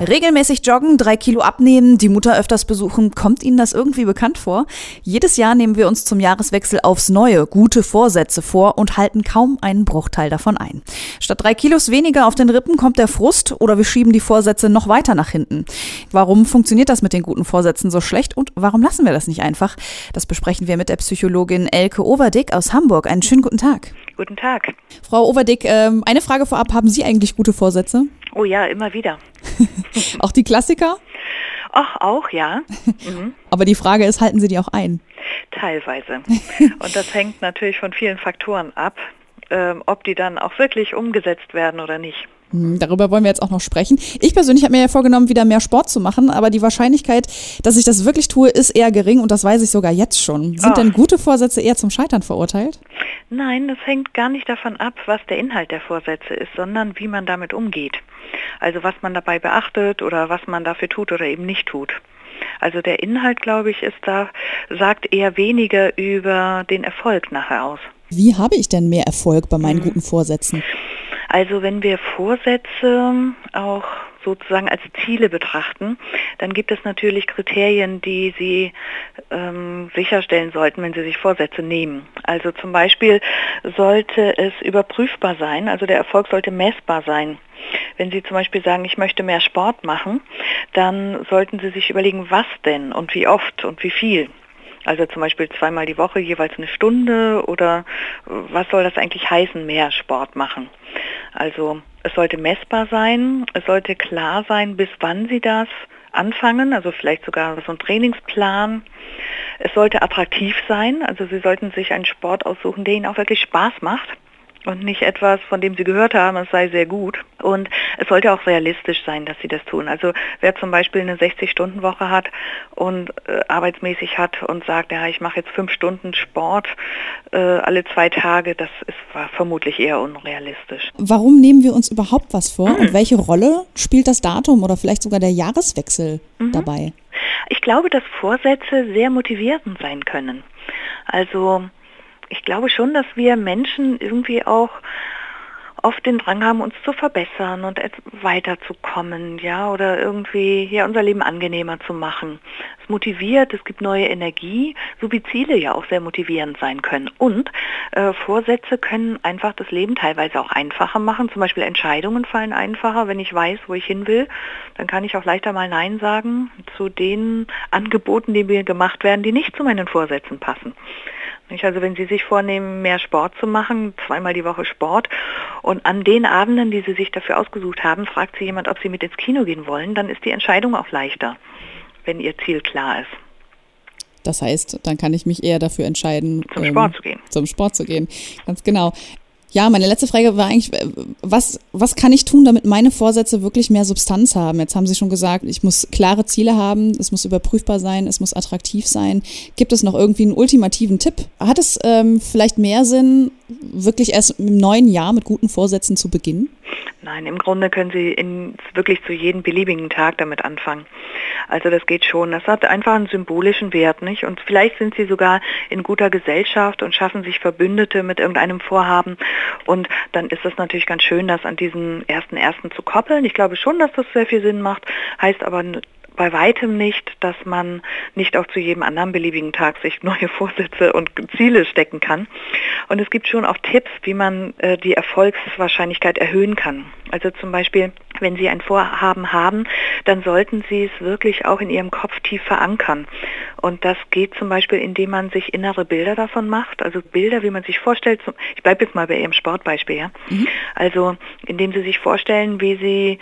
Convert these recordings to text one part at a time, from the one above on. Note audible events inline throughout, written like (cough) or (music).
Regelmäßig joggen, drei Kilo abnehmen, die Mutter öfters besuchen, kommt Ihnen das irgendwie bekannt vor? Jedes Jahr nehmen wir uns zum Jahreswechsel aufs Neue gute Vorsätze vor und halten kaum einen Bruchteil davon ein. Statt drei Kilos weniger auf den Rippen kommt der Frust oder wir schieben die Vorsätze noch weiter nach hinten. Warum funktioniert das mit den guten Vorsätzen so schlecht und warum lassen wir das nicht einfach? Das besprechen wir mit der Psychologin Elke Overdick aus Hamburg. Einen schönen guten Tag. Guten Tag. Frau Overdick, ähm, eine Frage vorab. Haben Sie eigentlich gute Vorsätze? Oh ja, immer wieder. (laughs) auch die Klassiker? Ach, auch, ja. Mhm. (laughs) Aber die Frage ist, halten Sie die auch ein? Teilweise. Und das hängt natürlich von vielen Faktoren ab, ähm, ob die dann auch wirklich umgesetzt werden oder nicht. Hm, darüber wollen wir jetzt auch noch sprechen. Ich persönlich habe mir ja vorgenommen, wieder mehr Sport zu machen, aber die Wahrscheinlichkeit, dass ich das wirklich tue, ist eher gering und das weiß ich sogar jetzt schon. Sind oh. denn gute Vorsätze eher zum Scheitern verurteilt? Nein, das hängt gar nicht davon ab, was der Inhalt der Vorsätze ist, sondern wie man damit umgeht. Also was man dabei beachtet oder was man dafür tut oder eben nicht tut. Also der Inhalt, glaube ich, ist da, sagt eher weniger über den Erfolg nachher aus. Wie habe ich denn mehr Erfolg bei meinen hm. guten Vorsätzen? Also wenn wir Vorsätze auch sozusagen als Ziele betrachten, dann gibt es natürlich Kriterien, die Sie ähm, sicherstellen sollten, wenn Sie sich Vorsätze nehmen. Also zum Beispiel sollte es überprüfbar sein, also der Erfolg sollte messbar sein. Wenn Sie zum Beispiel sagen, ich möchte mehr Sport machen, dann sollten Sie sich überlegen, was denn und wie oft und wie viel. Also zum Beispiel zweimal die Woche jeweils eine Stunde oder was soll das eigentlich heißen, mehr Sport machen? Also es sollte messbar sein, es sollte klar sein, bis wann Sie das anfangen, also vielleicht sogar so ein Trainingsplan. Es sollte attraktiv sein, also Sie sollten sich einen Sport aussuchen, der Ihnen auch wirklich Spaß macht und nicht etwas, von dem Sie gehört haben, es sei sehr gut. Und es sollte auch realistisch sein, dass Sie das tun. Also wer zum Beispiel eine 60-Stunden-Woche hat und äh, arbeitsmäßig hat und sagt, ja, ich mache jetzt fünf Stunden Sport äh, alle zwei Tage, das ist war vermutlich eher unrealistisch. Warum nehmen wir uns überhaupt was vor mhm. und welche Rolle spielt das Datum oder vielleicht sogar der Jahreswechsel mhm. dabei? Ich glaube, dass Vorsätze sehr motivierend sein können. Also ich glaube schon, dass wir Menschen irgendwie auch oft den Drang haben, uns zu verbessern und weiterzukommen, ja, oder irgendwie ja, unser Leben angenehmer zu machen. Es motiviert, es gibt neue Energie, so wie Ziele ja auch sehr motivierend sein können. Und äh, Vorsätze können einfach das Leben teilweise auch einfacher machen. Zum Beispiel Entscheidungen fallen einfacher. Wenn ich weiß, wo ich hin will, dann kann ich auch leichter mal Nein sagen zu den Angeboten, die mir gemacht werden, die nicht zu meinen Vorsätzen passen. Also wenn Sie sich vornehmen, mehr Sport zu machen, zweimal die Woche Sport, und an den Abenden, die Sie sich dafür ausgesucht haben, fragt Sie jemand, ob Sie mit ins Kino gehen wollen, dann ist die Entscheidung auch leichter, wenn Ihr Ziel klar ist. Das heißt, dann kann ich mich eher dafür entscheiden, zum ähm, Sport zu gehen. Zum Sport zu gehen. Ganz genau. Ja, meine letzte Frage war eigentlich, äh, was, was kann ich tun, damit meine Vorsätze wirklich mehr Substanz haben? Jetzt haben Sie schon gesagt, ich muss klare Ziele haben, es muss überprüfbar sein, es muss attraktiv sein. Gibt es noch irgendwie einen ultimativen Tipp? Hat es ähm, vielleicht mehr Sinn, wirklich erst im neuen Jahr mit guten Vorsätzen zu beginnen? Nein, im Grunde können Sie in, wirklich zu jedem beliebigen Tag damit anfangen. Also das geht schon. Das hat einfach einen symbolischen Wert, nicht? Und vielleicht sind Sie sogar in guter Gesellschaft und schaffen sich Verbündete mit irgendeinem Vorhaben. Und dann ist es natürlich ganz schön, das an diesen ersten ersten zu koppeln. Ich glaube schon, dass das sehr viel Sinn macht. Heißt aber bei weitem nicht, dass man nicht auch zu jedem anderen beliebigen Tag sich neue Vorsätze und Ziele stecken kann. Und es gibt schon auch Tipps, wie man äh, die Erfolgswahrscheinlichkeit erhöhen kann. Also zum Beispiel, wenn Sie ein Vorhaben haben, dann sollten Sie es wirklich auch in Ihrem Kopf tief verankern. Und das geht zum Beispiel, indem man sich innere Bilder davon macht, also Bilder, wie man sich vorstellt. Ich bleibe jetzt mal bei Ihrem Sportbeispiel. Ja? Mhm. Also indem Sie sich vorstellen, wie Sie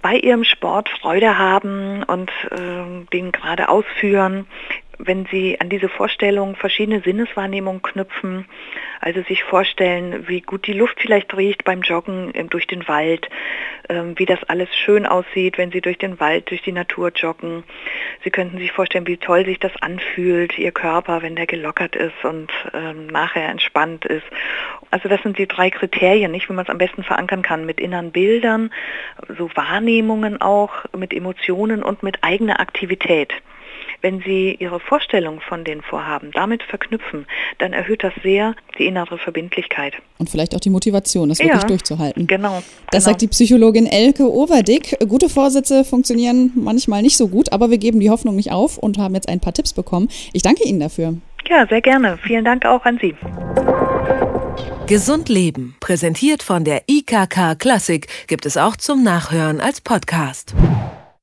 bei ihrem Sport Freude haben und äh, den gerade ausführen, wenn Sie an diese Vorstellung verschiedene Sinneswahrnehmungen knüpfen, also sich vorstellen, wie gut die Luft vielleicht riecht beim Joggen ähm, durch den Wald, ähm, wie das alles schön aussieht, wenn Sie durch den Wald, durch die Natur joggen. Sie könnten sich vorstellen, wie toll sich das anfühlt, Ihr Körper, wenn der gelockert ist und ähm, nachher entspannt ist. Also das sind die drei Kriterien, nicht, wie man es am besten verankern kann, mit inneren Bildern, so Wahrnehmungen auch, mit Emotionen und mit eigener Aktivität. Wenn Sie Ihre Vorstellung von den Vorhaben damit verknüpfen, dann erhöht das sehr die innere Verbindlichkeit. Und vielleicht auch die Motivation, das wirklich ja, durchzuhalten. Genau. Das genau. sagt die Psychologin Elke Overdick. Gute Vorsätze funktionieren manchmal nicht so gut, aber wir geben die Hoffnung nicht auf und haben jetzt ein paar Tipps bekommen. Ich danke Ihnen dafür. Ja, sehr gerne. Vielen Dank auch an Sie. Gesund Leben, präsentiert von der IKK Klassik, gibt es auch zum Nachhören als Podcast.